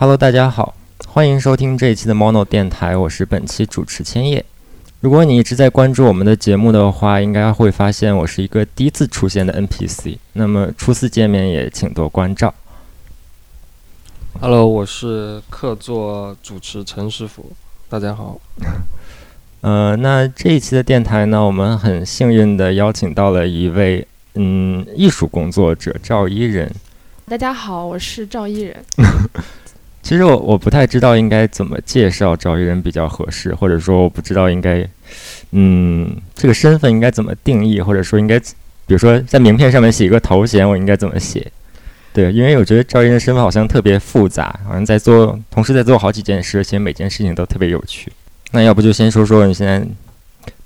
Hello，大家好，欢迎收听这一期的 Mono 电台，我是本期主持千叶。如果你一直在关注我们的节目的话，应该会发现我是一个第一次出现的 NPC。那么初次见面也请多关照。Hello，我是客座主持陈师傅，大家好。呃，那这一期的电台呢，我们很幸运的邀请到了一位嗯艺术工作者赵一人。大家好，我是赵一人。其实我我不太知道应该怎么介绍赵一人比较合适，或者说我不知道应该，嗯，这个身份应该怎么定义，或者说应该，比如说在名片上面写一个头衔，我应该怎么写？对，因为我觉得赵一人的身份好像特别复杂，好像在做，同时在做好几件事，而且每件事情都特别有趣。那要不就先说说你现在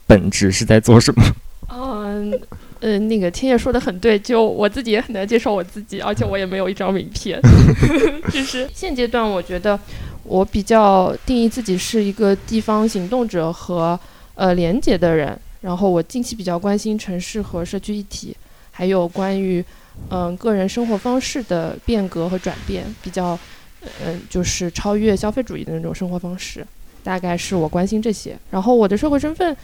本职是在做什么？嗯 呃，那个天野说的很对，就我自己也很难接受我自己，而且我也没有一张名片。就是现阶段，我觉得我比较定义自己是一个地方行动者和呃廉洁的人。然后我近期比较关心城市和社区议题，还有关于嗯、个人生活方式的变革和转变，比较嗯、就是超越消费主义的那种生活方式。大概是我关心这些。然后我的社会身份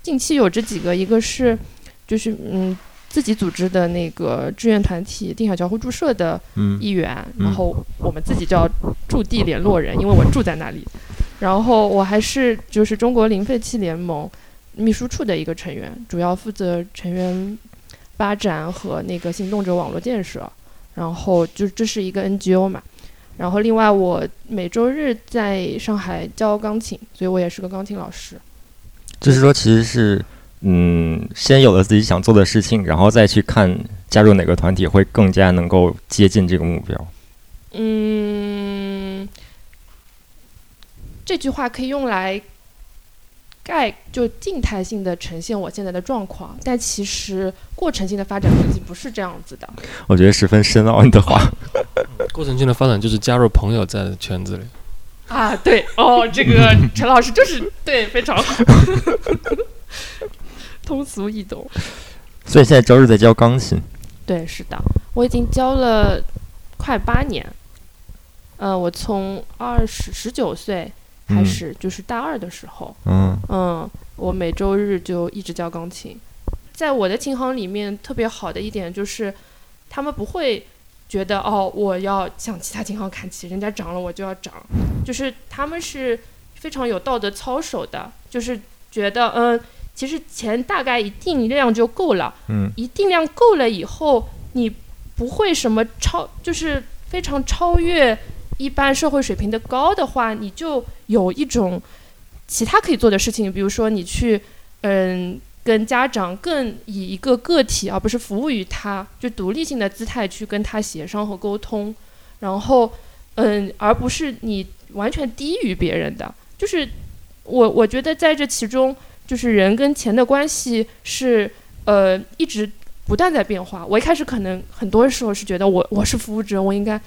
近期有这几个，一个是就是嗯自己组织的那个志愿团体定海交互注社的嗯一员，嗯然后我们自己叫驻地联络人，因为我住在那里。然后我还是就是中国零废弃联盟秘书处的一个成员，主要负责成员发展和那个行动者网络建设。然后就这是一个 NGO 嘛。然后另外我每周日在上海教钢琴，所以我也是个钢琴老师。就是说，其实是嗯，先有了自己想做的事情，然后再去看加入哪个团体会更加能够接近这个目标。嗯，这句话可以用来概就静态性的呈现我现在的状况，但其实过程性的发展分析不是这样子的。我觉得十分深奥，你的话。过程性的发展就是加入朋友在圈子里。啊，对哦，这个陈老师就是对，非常好，通俗易懂。所以现在周日在教钢琴。对，是的，我已经教了快八年。呃，我从二十十九岁开嗯始，就是大二的时候，嗯嗯，我每周日就一直教钢琴。在我的琴行里面，特别好的一点就是，他们不会觉得哦，我要向其他琴行看齐，人家涨了我就要涨，就是他们是非常有道德操守的，就是觉得嗯，其实钱大概一定量就够了，嗯。一定量够了以后，你不会什么超，就是非常超越一般社会水平的高的话，你就有一种其他可以做的事情，比如说你去，嗯，跟家长更以一个个体而不是服务于他，就独立性的姿态去跟他协商和沟通，然后，嗯，而不是你完全低于别人的，就是我我觉得在这其中，就是人跟钱的关系是呃一直不断在变化。我一开始可能很多时候是觉得我我是服务者，我应该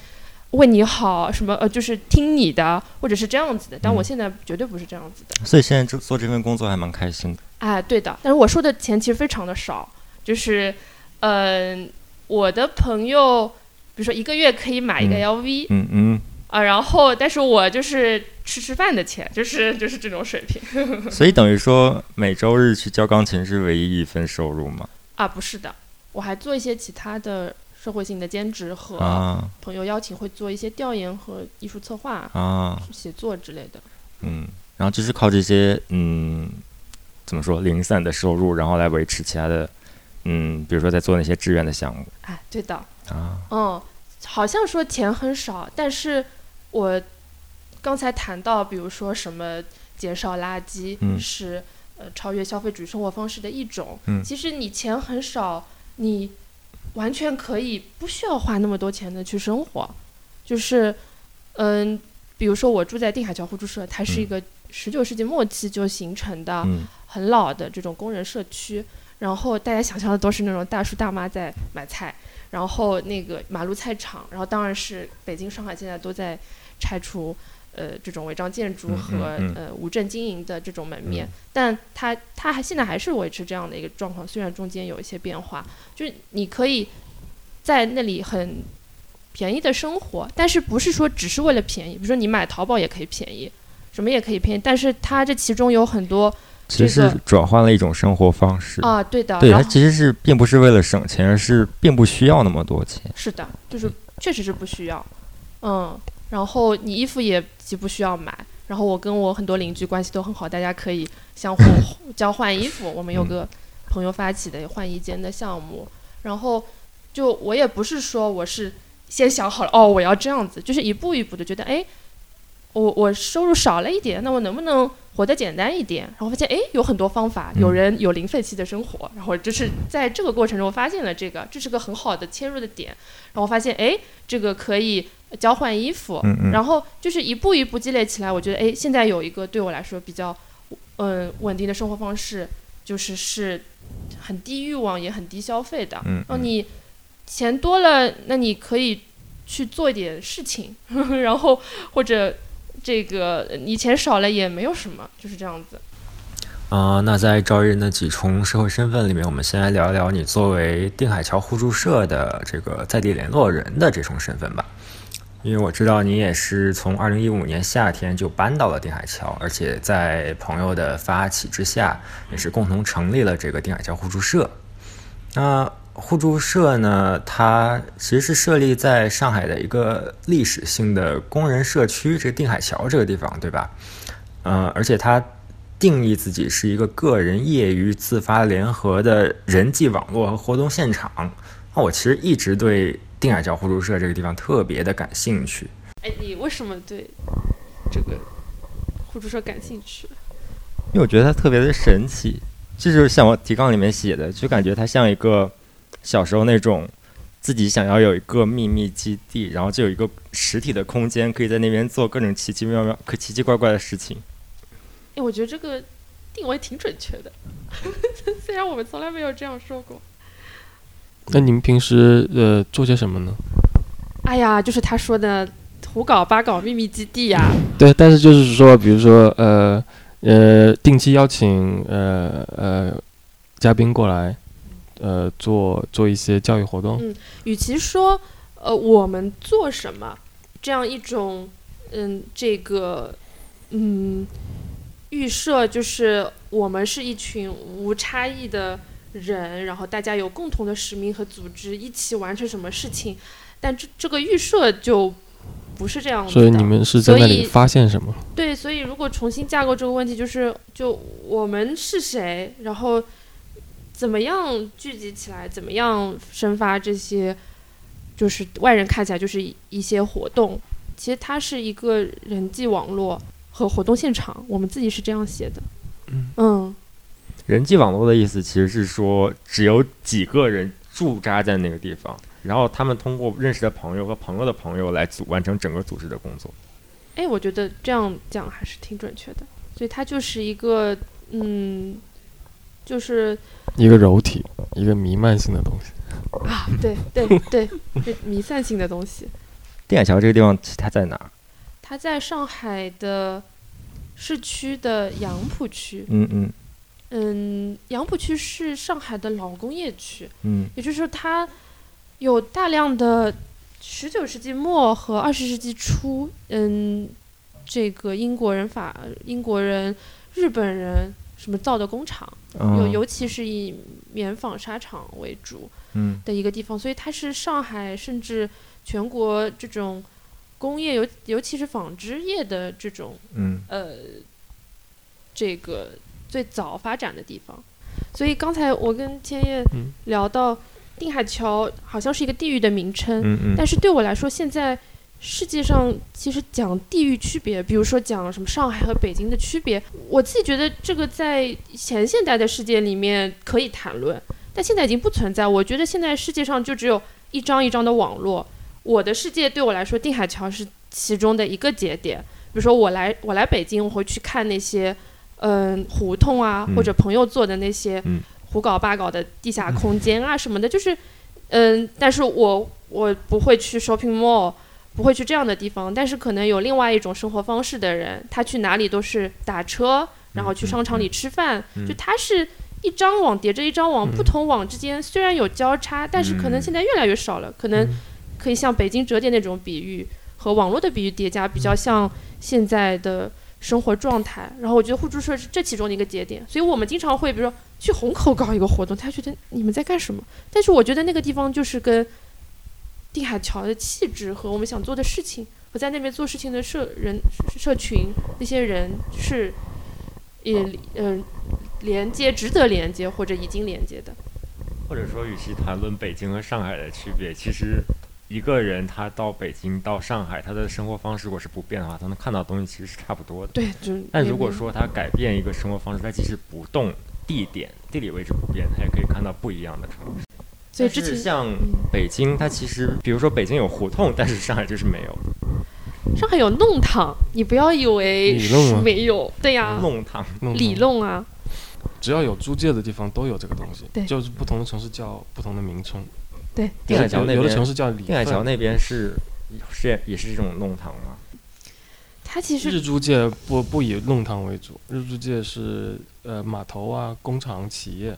为你好，什么呃就是听你的，或者是这样子的。但我嗯现在绝对不是这样子的。所以现在做做这份工作还蛮开心的。哎，对的，但是我说的钱其实非常的少，就是，嗯、我的朋友，比如说一个月可以买一个嗯 LV 嗯嗯。啊，然后，但是我就是吃吃饭的钱，就是就是这种水平 所以等于说每周日去教钢琴是唯一一份收入吗？啊，不是的，我还做一些其他的社会性的兼职和啊朋友邀请会做一些调研和艺术策划、啊写作之类的。嗯，然后就是靠这些嗯怎么说零散的收入，然后来维持其他的嗯，比如说在做那些志愿的项目哎，对的，啊。嗯，好像说钱很少，但是我刚才谈到，比如说什么减少垃圾、嗯是呃超越消费主义生活方式的一种。嗯其实你钱很少，你完全可以不需要花那么多钱的去生活。就是，嗯，比如说我住在定海桥互助社，它是一嗯个十九世纪末期就形成的。嗯很老的这种工人社区，然后大家想象的都是那种大叔大妈在买菜，然后那个马路菜场，然后当然是北京、上海现在都在拆除呃这种违章建筑嗯和、嗯嗯呃无证经营的这种门面，嗯但它它还现在还是维持这样的一个状况，虽然中间有一些变化，就是你可以在那里很便宜的生活，但是不是说只是为了便宜，比如说你买淘宝也可以便宜，什么也可以便宜，但是它这其中有很多其实这个是转换了一种生活方式。啊，对的，对，它其实是并不是为了省钱，而是并不需要那么多钱。是的，就是确实是不需要，嗯，然后你衣服也既不需要买，然后我跟我很多邻居关系都很好，大家可以相互 交换衣服，我们有嗯个朋友发起的换衣间的项目，然后就我也不是说我是先想好了哦我要这样子，就是一步一步的觉得哎。我我收入少了一点，那我能不能活得简单一点？然后发现哎，有很多方法，有嗯人有零废弃的生活，然后就是在这个过程中发现了这个，这是个很好的切入的点。然后发现哎，这个可以交换衣服，嗯嗯。然后就是一步一步积累起来，我觉得哎，现在有一个对我来说比较嗯稳定的生活方式，就是是很低欲望也很低消费的。嗯嗯然后你钱多了，那你可以去做一点事情，然后或者这个你钱少了也没有什么，就是这样子。啊、那在赵一人的几重社会身份里面，我们先来聊一聊你作为定海桥互助社的这个在地联络人的这重身份吧。因为我知道你也是从二零一五年夏天就搬到了定海桥，而且在朋友的发起之下，也是共同成立了这个定海桥互助社。那互助社呢，它其实是设立在上海的一个历史性的工人社区，这个定海桥这个地方，对吧？呃，而且它定义自己是一个个人业余自发联合的人际网络和活动现场。那我其实一直对定海桥互助社这个地方特别的感兴趣。哎，你为什么对这个互助社感兴趣？因为我觉得它特别的神奇，这就是像我提纲里面写的，就感觉它像一个小时候那种自己想要有一个秘密基地，然后就有一个实体的空间，可以在那边做各种奇奇妙妙、可奇奇怪怪的事情。哎，我觉得这个定位挺准确的，虽然我们从来没有这样说过。那你们平时呃做些什么呢？哎呀，就是他说的胡搞八搞秘密基地呀、对，但是就是说，比如说呃呃，定期邀请呃呃嘉宾过来，呃做做一些教育活动。嗯与其说呃我们做什么这样一种嗯这个嗯预设，就是我们是一群无差异的人，然后大家有共同的使命和组织，一起完成什么事情，但这这个预设就不是这样子的。所以你们是在那里发现什么？对，所以如果重新架构这个问题，就是就我们是谁，然后怎么样聚集起来，怎么样生发这些，就是外人看起来就是一一些活动，其实它是一个人际网络和活动现场，我们自己是这样写的。嗯人际网络的意思其实是说，只有几个人驻扎在那个地方，然后他们通过认识的朋友和朋友的朋友来组完成整个组织的工作。哎，我觉得这样讲还是挺准确的，所以它就是一个嗯，就是一个柔体，一个弥漫性的东西。啊，对对对，是弥散性的东西。电海桥这个地方它在哪儿？它在上海的市区的杨浦区。嗯嗯嗯，杨浦区是上海的老工业区，嗯。也就是说它有大量的十九世纪末和二十世纪初，嗯，这个英国人、法英国人、日本人什么造的工厂，尤嗯尤其是以棉纺纱厂为主嗯。的一个地方，所以它是上海甚至全国这种工业尤尤其是纺织业的这种嗯。呃，这个最早发展的地方。所以刚才我跟千叶嗯聊到定海桥，好像是一个地域的名称，嗯嗯，但是对我来说，现在世界上其实讲地域区别，比如说讲什么上海和北京的区别，我自己觉得这个在前现代的世界里面可以谈论，但现在已经不存在。我觉得现在世界上就只有一张一张的网络，我的世界对我来说，定海桥是其中的一个节点。比如说我来我来北京，我会去看那些嗯胡同啊，嗯。或者朋友做的那些嗯。胡搞八搞的地下空间啊什么的，就是嗯，但是我我不会去 shopping mall。不会去这样的地方，但是可能有另外一种生活方式的人，他去哪里都是打车，然后去商场里吃饭，嗯。就他是一张网叠着一张网，不同网之间虽然有交叉，但是可能嗯。现在越来越少了，可能嗯。可以像北京折叠那种比喻和网络的比喻叠加，比较像现在的生活状态。然后我觉得互助社是这其中的一个节点，所以我们经常会比如说去虹口搞一个活动，他觉得你们在干什么？但是我觉得那个地方就是跟定海桥的气质和我们想做的事情和在那边做事情的社人社群那些人是也嗯、连接值得连接或者已经连接的。或者说，与其谈论北京和上海的区别，其实一个人他到北京、到上海，他的生活方式如果是不变的话，他能看到的东西其实是差不多的。对，就但如果说他改变一个生活方式，他即使不动地点、地理位置不变，他也可以看到不一样的城市。所以之前像嗯北京，它其实，比如说北京有胡同，但是上海就是没有上海有弄堂，你不要以为没有，对呀，弄堂。弄里弄啊，只要有租界的地方都有这个东西，对就是不同的城市叫不同的名称。对，定海桥那边有的城市叫定海桥那边是是也是这种弄堂吗？它其实日租界不不以弄堂为主，日租界是呃码头啊、工厂、企业。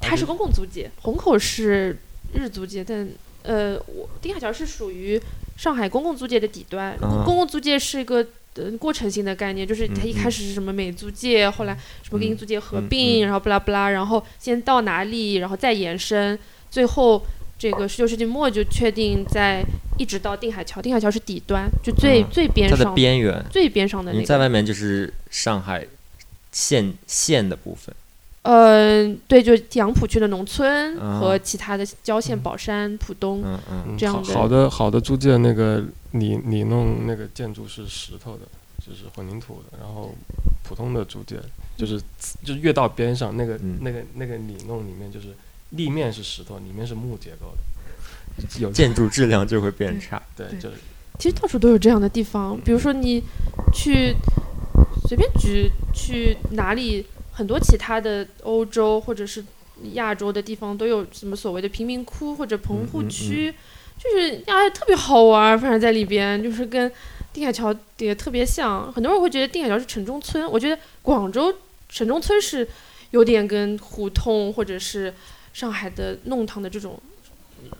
它是公共租界，虹口是日租界，但呃，我定海桥是属于上海公共租界的底端。啊公共租界是一个呃过程性的概念，就是它一嗯开始是什么美租界，后来什么跟嗯英租界合嗯并，嗯然后不拉不拉，然后先到哪里，然后再延伸，最后。这个十九世纪末就确定在一直到定海桥，定海桥是底端，就最、嗯最边上的、边缘，最边上的那个。你在外面就是上海县县的部分。嗯，对，就杨浦区的农村啊和其他的郊县，宝山、浦东。嗯嗯嗯这样的好好的好的租界那个里里弄那个建筑是石头的，就是混凝土的，然后普通的租界就是就是越到边上那个、嗯那个那个里弄里面就是立面是石头，里面是木结构的，有建筑质量就会变差。对对就是其实到处都有这样的地方，比如说你去随便举去哪里，很多其他的欧洲或者是亚洲的地方都有什么所谓的贫民窟或者棚户嗯嗯区，就是哎特别好玩儿，反正在里边就是跟定海桥也特别像。很多人会觉得定海桥是城中村，我觉得广州城中村是有点跟胡同或者是上海的弄堂的这种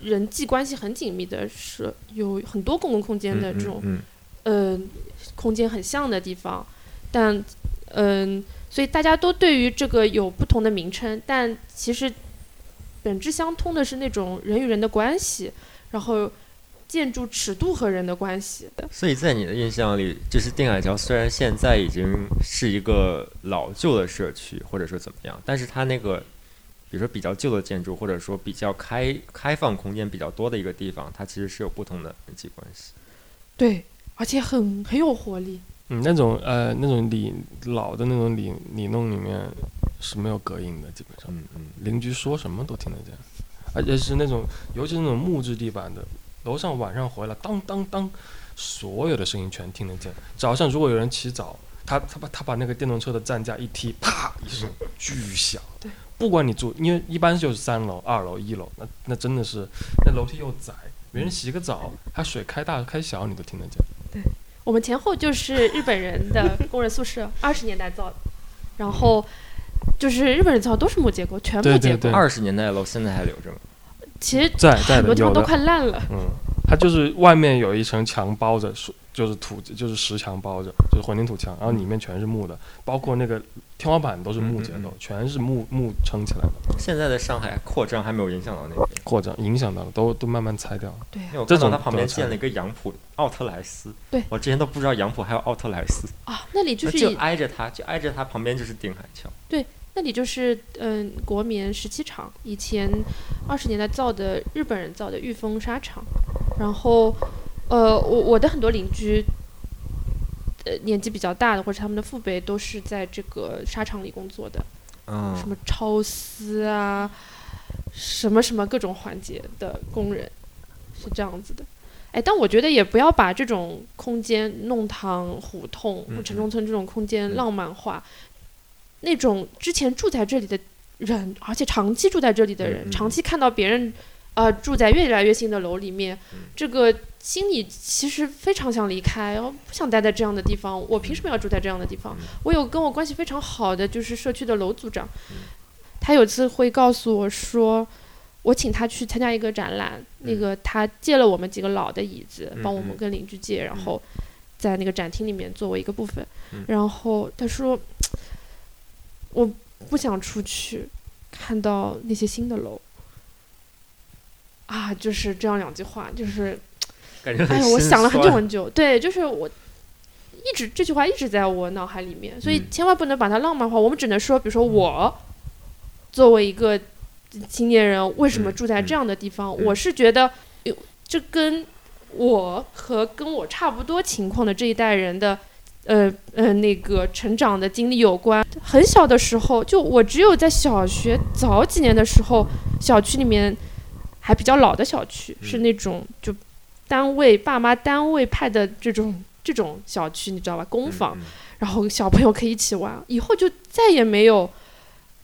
人际关系很紧密的，是有很多公共空间的这种嗯呃空间很像的地方，但嗯、所以大家都对于这个有不同的名称，但其实本质相通的是那种人与人的关系，然后建筑尺度和人的关系。所以在你的印象里，就是定海桥虽然现在已经是一个老旧的社区，或者说怎么样，但是它那个，比如说比较旧的建筑，或者说比较开开放空间比较多的一个地方，它其实是有不同的人际关系。对，而且很很有活力。嗯那种呃那种里老的那种里里弄里面是没有隔音的，基本上嗯嗯，邻居说什么都听得见，而且是那种尤其是那种木质地板的，楼上晚上回来当当当，所有的声音全听得见。早上如果有人起早，他他把他把那个电动车的站架一踢，啪一声巨响。对，不管你住，因为一般就是三楼、二楼、一楼，那那真的是那楼梯又窄，别人洗个澡，他水开大开小你都听得见。对我们前后就是日本人的工人宿舍，二十年代造的，然后就是日本人造都是木结构，全部结构。二十年代的楼现在还留着吗？其实在在很多地方都，快烂了。嗯，它就是外面有一层墙包着，是就是土就是石墙包着，就是混凝土墙，然后里面全是木的，包括那个天花板都是木结构，嗯嗯嗯全是木木撑起来的。现在的上海扩张还没有影响到那边，扩张影响到了，都都慢慢拆掉了。对因为我这种看到它旁边建了一个杨浦奥特莱斯。对我之前都不知道杨浦还有奥特莱斯，啊，那里就是就挨着它，就挨着它旁边就是定海桥。对那里就是嗯、国棉十七厂，以前二十年代造的日本人造的御风纱厂，然后呃，我我的很多邻居。呃，年纪比较大的或者他们的父辈都是在这个沙场里工作的，嗯什么超丝啊，什么什么各种环节的工人，是这样子的。哎，但我觉得也不要把这种空间弄堂、胡同、嗯城中村这种空间嗯浪漫化。那种之前住在这里的人，而且长期住在这里的人，长期看到别人呃住在越来越新的楼里面，嗯这个心里其实非常想离开，然后不想待在这样的地方。我凭什么要住在这样的地方？嗯我有跟我关系非常好的就是社区的楼组长，嗯他有次会告诉我说，我请他去参加一个展览，那个他借了我们几个老的椅子，帮我们跟邻居借，然后在那个展厅里面作为一个部分。然后他说，我不想出去看到那些新的楼。啊，就是这样两句话，就是感觉哎呀，我想了很久很久，对，就是我一直这句话一直在我脑海里面，所以千万不能把它浪漫化。我们只能说，比如说我作为一个青年人，为什么住在这样的地方？我是觉得，这跟我和跟我差不多情况的这一代人的，呃呃，那个成长的经历有关。很小的时候，就我只有在小学早几年的时候，小区里面。还比较老的小区，是那种就单位爸妈单位派的这种这种小区，你知道吧？公房，然后小朋友可以一起玩。以后就再也没有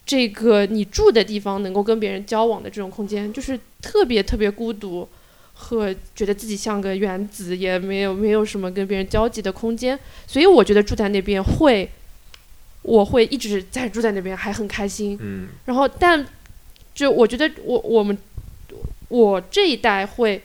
这个你住的地方能够跟别人交往的这种空间，就是特别特别孤独，和觉得自己像个原子，也没有没有什么跟别人交集的空间。所以我觉得住在那边会，我会一直在住在那边，还很开心。嗯。然后，但就我觉得我我们。我这一代会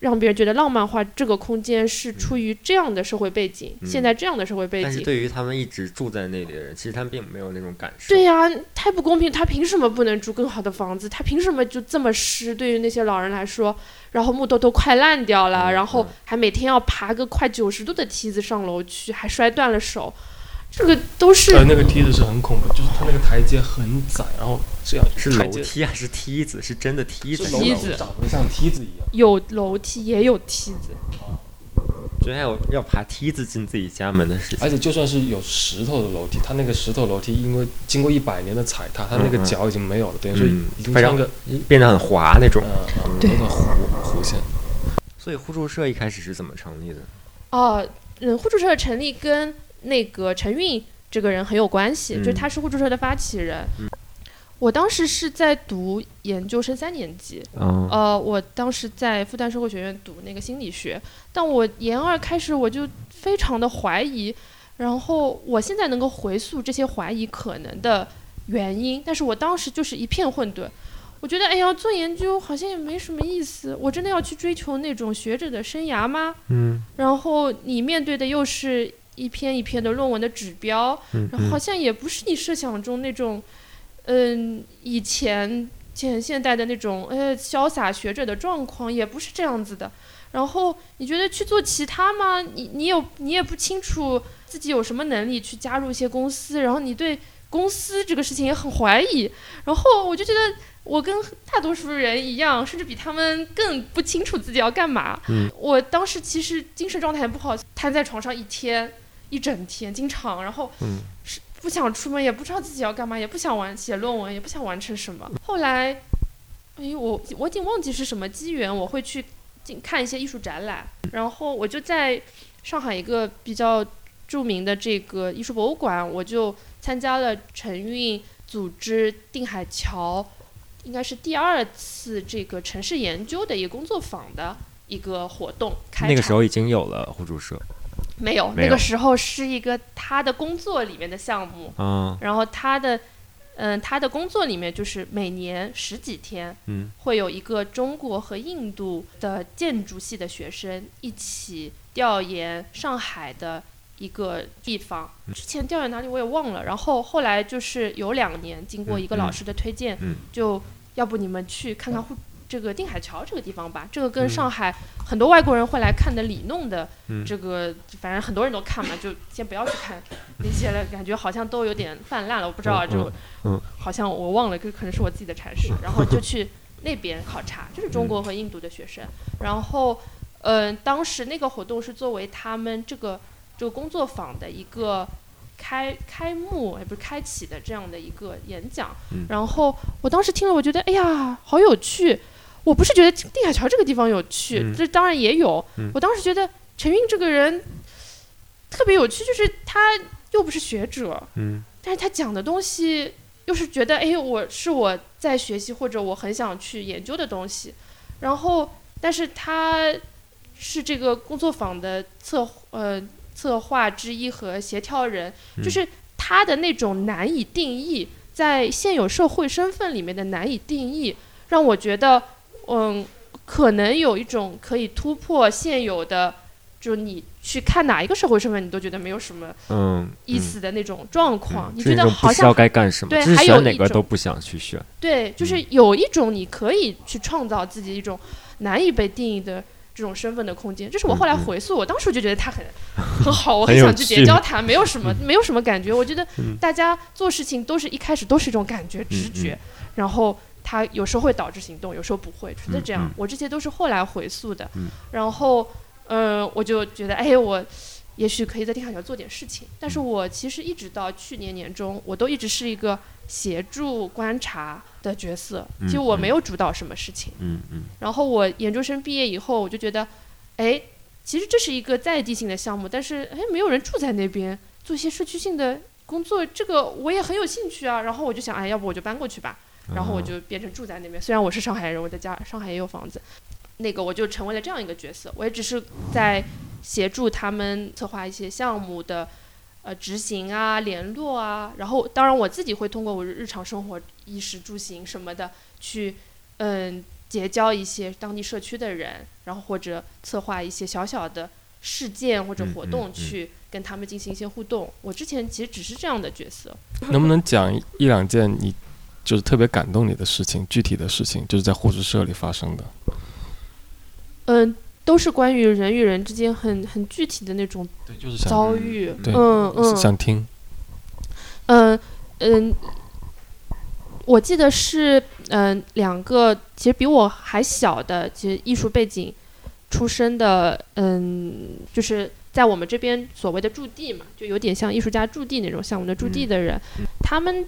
让别人觉得浪漫化，这个空间是出于这样的社会背景，现在这样的社会背景。但是对于他们一直住在那里的人，其实他们并没有那种感受。对呀，太不公平！他凭什么不能住更好的房子？他凭什么就这么湿？对于那些老人来说，然后木头都快烂掉了，然后还每天要爬个快九十度的梯子上楼去，还摔断了手。这个都是，呃，那个梯子是很恐怖，就是它那个台阶很窄，然后这样是楼梯还是梯子？是真的梯子，梯子长得像梯子一样，有楼梯也有梯子，居然有要爬梯子进自己家门的事情。而且就算是有石头的楼梯，它那个石头楼梯因为经过一百年的踩踏，它那个脚已经没有了，等于说已经像个变得很滑那种，嗯、对弧弧线。所以互助社一开始是怎么成立的？哦，嗯，互助社的成立跟。那个陈韵这个人很有关系，就是他是互助社的发起人。我当时是在读研究生三年级，呃，我当时在复旦社会学院读那个心理学，但我研二开始我就非常的怀疑，然后我现在能够回溯这些怀疑可能的原因，但是我当时就是一片混沌。我觉得，哎呀，做研究好像也没什么意思，我真的要去追求那种学者的生涯吗？嗯，然后你面对的又是。一篇一篇的论文的指标，然后好像也不是你设想中那种，嗯，以前前现代的那种呃潇洒学者的状况，也不是这样子的。然后你觉得去做其他吗？你你有你也不清楚自己有什么能力去加入一些公司，然后你对公司这个事情也很怀疑。然后我就觉得。我跟大多数人一样，甚至比他们更不清楚自己要干嘛。我当时其实精神状态不好，瘫在床上一天。一整天，经常，然后是不想出门，也不知道自己要干嘛，也不想完写论文，也不想完成什么。后来，哎，我我已经忘记是什么机缘，我会去看一些艺术展览，然后我就在上海一个比较著名的这个艺术博物馆，我就参加了陈韵组织定海桥，应该是第二次这个城市研究的一个工作坊的一个活动开。那个时候已经有了互助社。没有，那个时候是一个他的工作里面的项目，然后他的，嗯，他的工作里面就是每年十几天，会有一个中国和印度的建筑系的学生一起调研上海的一个地方，之前调研哪里我也忘了，然后后来就是有两年，经过一个老师的推荐，就要不你们去看看互。这个定海桥这个地方吧，这个跟上海很多外国人会来看的里弄的这个，反正很多人都看嘛，就先不要去看那些了，感觉好像都有点泛滥了，我不知道，就好像我忘了，这可能是我自己的阐释，然后就去那边考察，就是中国和印度的学生，然后嗯，当时那个活动是作为他们这个这个工作坊的一个。开开幕也不是开启的这样的一个演讲，然后我当时听了，我觉得哎呀，好有趣。我不是觉得定海桥这个地方有趣，这当然也有。我当时觉得陈韵这个人特别有趣，就是他又不是学者，但是他讲的东西又是觉得哎，我是我在学习或者我很想去研究的东西。然后，但是他是这个工作坊的策呃。策划之一和协调人，就是他的那种难以定义，在现有社会身份里面的难以定义，让我觉得，嗯，可能有一种可以突破现有的，就你去看哪一个社会身份，你都觉得没有什么嗯，意思的那种状况，嗯，你觉得好像不知道该干什么，对还有哪个都不想去选。对，就是嗯。有一种你可以去创造自己一种难以被定义的这种身份的空间。这是我后来回溯，我当时就觉得他很 很好，我很想去结趣交他，没有什么没有什么感觉。我觉得嗯。大家做事情都是一开始都是一种感觉直嗯。觉，然后他有时候会导致行动，有时候不会，觉得这样。我这些都是后来回溯的，嗯然后嗯、呃我就觉得哎我。也许可以在定海桥做点事情，但是我其实一直到去年年中，我都一直是一个协助观察的角色。嗯其实我嗯没有主导什么事情。嗯嗯然后我研究生毕业以后，我就觉得，哎，其实这是一个在地性的项目，但是哎，没有人住在那边，做一些社区性的工作，这个我也很有兴趣啊。然后我就想，哎，要不我就搬过去吧。然后我就变成住在那边。虽然我是上海人，我在家上海也有房子，那个我就成为了这样一个角色。我也只是在协助他们策划一些项目的呃执行啊、联络啊。然后当然我自己会通过我日常生活衣食住行什么的去嗯结交一些当地社区的人，然后或者策划一些小小的。事件或者活动去跟他们进行一些互动。我之前其实只是这样的角色，能不能讲一两件你就是特别感动你的事情，具体的事情，就是在互助社里发生的？嗯，都是关于人与人之间很很具体的那种遭遇。对嗯嗯想听。嗯嗯，我记得是嗯两个其实比我还小的，其实艺术背景出身的，嗯，就是在我们这边所谓的驻地嘛，就有点像艺术家驻地那种项目的驻地的人，他们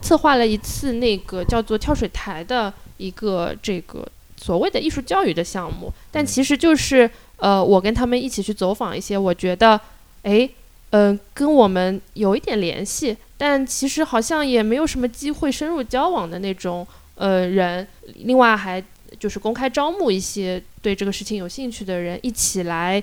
策划了一次那个叫做跳水台的一个这个所谓的艺术教育的项目，但其实就是呃，我跟他们一起去走访一些，我觉得，诶，嗯、跟我们有一点联系，但其实好像也没有什么机会深入交往的那种呃人。另外还就是公开招募一些对这个事情有兴趣的人一起来，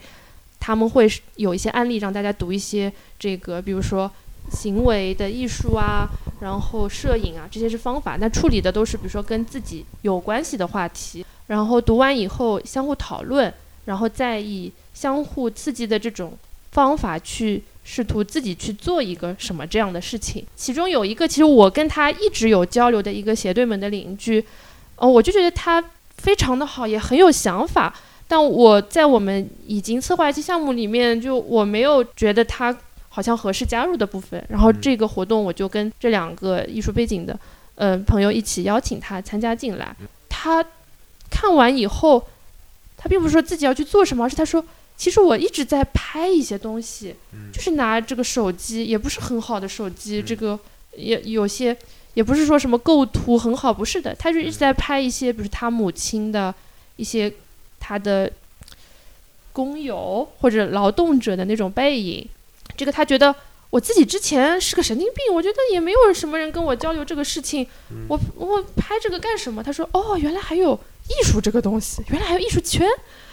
他们会是有一些案例让大家读一些这个，比如说行为的艺术啊，然后摄影啊，这些是方法。那处理的都是比如说跟自己有关系的话题，然后读完以后相互讨论，然后再以相互刺激的这种方法去试图自己去做一个什么这样的事情。其中有一个，其实我跟他一直有交流的一个斜对门的邻居，呃，我就觉得他非常的好，也很有想法。但我在我们已经策划一期项目里面，就我没有觉得他好像合适加入的部分。然后这个活动，我就跟这两个艺术背景的呃朋友一起邀请他参加进来。他看完以后，他并不是说自己要去做什么，而是他说，其实我一直在拍一些东西，就是拿这个手机，也不是很好的手机，这个也有些也不是说什么构图很好，不是的，他就一直在拍一些，比如他母亲的一些他的工友或者劳动者的那种背影。这个他觉得我自己之前是个神经病，我觉得也没有什么人跟我交流这个事情，我我拍这个干什么？他说哦，原来还有艺术这个东西，原来还有艺术圈，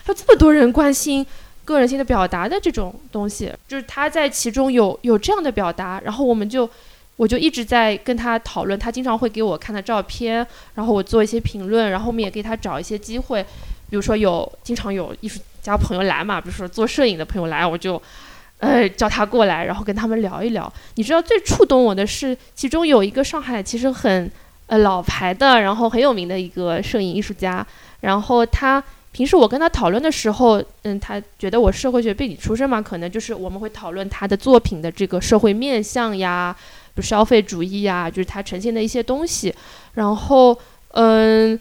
还有这么多人关心个人性的表达的这种东西，就是他在其中有有这样的表达，然后我们就。我就一直在跟他讨论，他经常会给我看的照片，然后我做一些评论，然后我们也给他找一些机会，比如说有经常有艺术家朋友来嘛，比如说做摄影的朋友来，我就，呃，叫他过来，然后跟他们聊一聊。你知道最触动我的是，其中有一个上海其实很呃老牌的，然后很有名的一个摄影艺术家，然后他平时我跟他讨论的时候，嗯，他觉得我社会学背景出身嘛，可能就是我们会讨论他的作品的这个社会面向呀。比如消费主义呀、就是它呈现的一些东西。然后，嗯，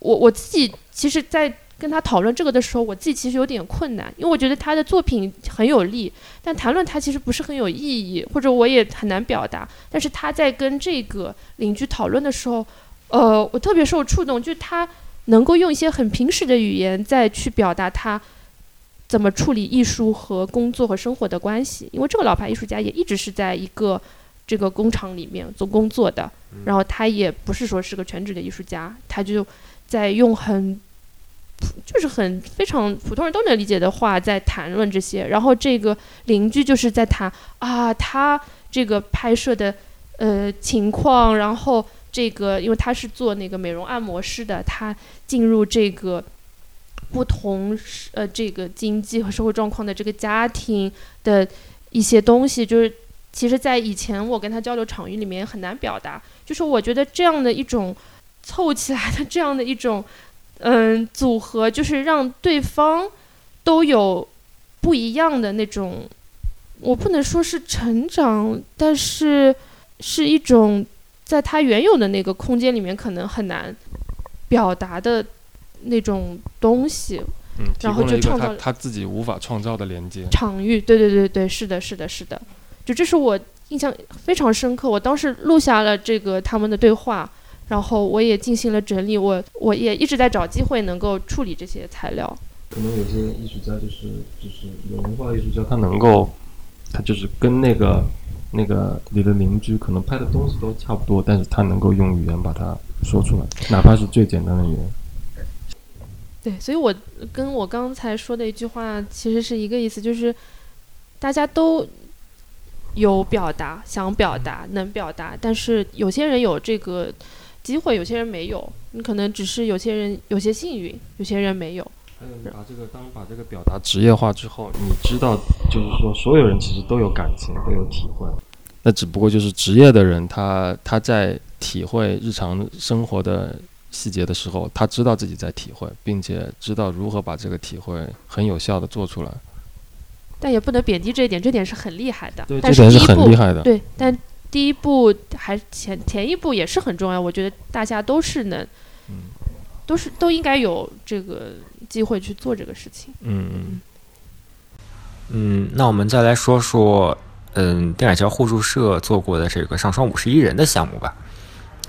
我我自己其实，在跟他讨论这个的时候，我自己其实有点困难，因为我觉得他的作品很有力，但谈论他其实不是很有意义，或者我也很难表达。但是他在跟这个邻居讨论的时候，呃，我特别受触动，就是他能够用一些很平实的语言再去表达他。怎么处理艺术和工作和生活的关系？因为这个老牌艺术家也一直是在一个这个工厂里面做工作的，然后他也不是说是个全职的艺术家，他就在用很就是很非常普通人都能理解的话在谈论这些。然后这个邻居就是在谈啊，他这个拍摄的呃情况，然后这个，因为他是做那个美容按摩师的，他进入这个不同呃这个经济和社会状况的这个家庭的一些东西，就是其实，在以前我跟他交流场域里面很难表达，就是我觉得这样的一种凑起来的这样的一种嗯组合，就是让对方都有不一样的那种，我不能说是成长，但是是一种。在他原有的那个空间里面，可能很难表达的那种东西，嗯，然后就创造他他自己无法创造的连接场域。对对对对，是的，是的，是的，就这是我印象非常深刻。我当时录下了这个他们的对话，然后我也进行了整理，我我也一直在找机会能够处理这些材料。可能有些艺术家就是就是有文化艺术家，他能够他就是跟那个。那个你的邻居可能拍的东西都差不多，但是他能够用语言把它说出来，哪怕是最简单的语言。对，所以我跟我刚才说的一句话其实是一个意思，就是大家都有表达，想表达，能表达，但是有些人有这个机会，有些人没有。你可能只是有些人有些幸运，有些人没有。还有，你把这个当把这个表达职业化之后，你知道，就是说，所有人其实都有感情，都有体会。那只不过就是职业的人，他他在体会日常生活的细节的时候，他知道自己在体会，并且知道如何把这个体会很有效的做出来。但也不能贬低这一点，这点是很厉害的。对，这点是很厉害的。对，但第一步还前前一步也是很重要。我觉得大家都是能，都是都应该有这个。机会去做这个事情。嗯嗯嗯，那我们再来说说，嗯，电海桥互助社做过的这个上双五十一人的项目吧。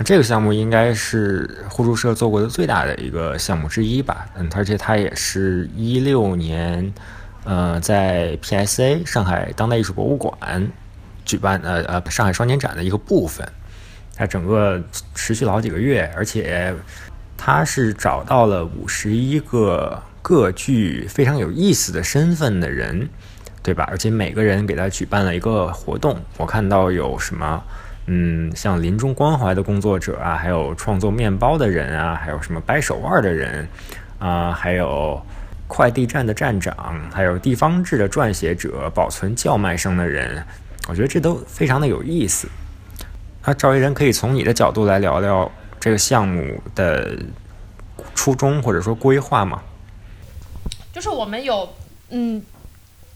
这个项目应该是互助社做过的最大的一个项目之一吧。嗯，而且它也是一六年，呃，在 PSA 上海当代艺术博物馆举办呃呃上海双年展的一个部分。它整个持续了好几个月，而且。他是找到了五十一个各具非常有意思的身份的人，对吧？而且每个人给他举办了一个活动。我看到有什么，嗯，像临终关怀的工作者啊，还有创作面包的人啊，还有什么掰手腕的人啊，还有快递站的站长，还有地方志的撰写者，保存叫卖声的人。我觉得这都非常的有意思。那赵一人可以从你的角度来聊聊。这个项目的初衷或者说规划吗？就是我们有嗯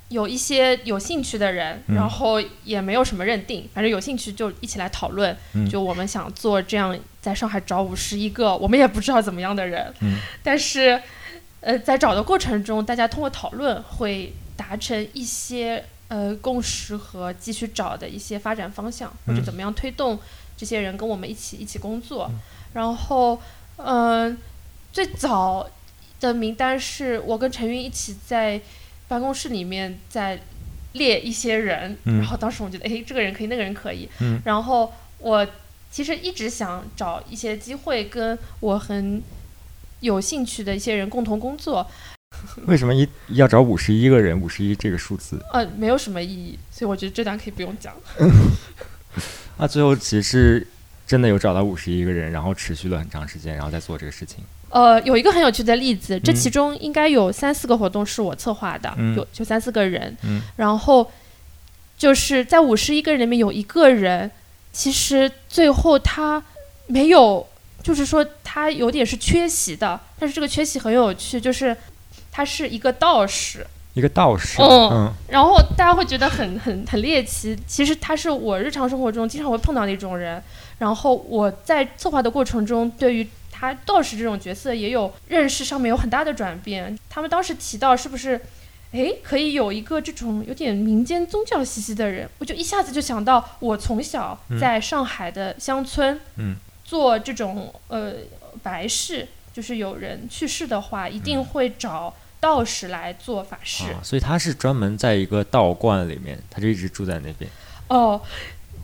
有一些有兴趣的人，然后也没有什么认定，反正有兴趣就一起来讨论。就我们想做这样，在上海找五十一个，我们也不知道怎么样的人。但是呃，在找的过程中，大家通过讨论会达成一些呃共识和继续找的一些发展方向，或者怎么样推动这些人跟我们一起一起工作。然后，嗯，最早的名单是我跟陈云一起在办公室里面在列一些人，然后当时我觉得，哎，这个人可以，那个人可以。然后我其实一直想找一些机会跟我很有兴趣的一些人共同工作。为什么一要找五十一个人？五十一这个数字？呃，没有什么意义，所以我觉得这段可以不用讲。那最后其实。真的有找到五十一个人，然后持续了很长时间，然后再做这个事情。呃，有一个很有趣的例子，这其中应该有三四个活动是我策划的，有就三四个人。嗯。然后就是在五十一个人里面有一个人，其实最后他没有，就是说他有点是缺席的，但是这个缺席很有趣，就是他是一个道士。一个道士，嗯，然后大家会觉得很很很猎奇，其实他是我日常生活中经常会碰到的一种人。然后我在策划的过程中，对于他道士这种角色也有认识上面有很大的转变。他们当时提到是不是，哎，可以有一个这种有点民间宗教气息的人，我就一下子就想到我从小在上海的乡村，嗯，做这种呃白事，就是有人去世的话，一定会找道士来做法事。所以他是专门在一个道观里面，他就一直住在那边。哦。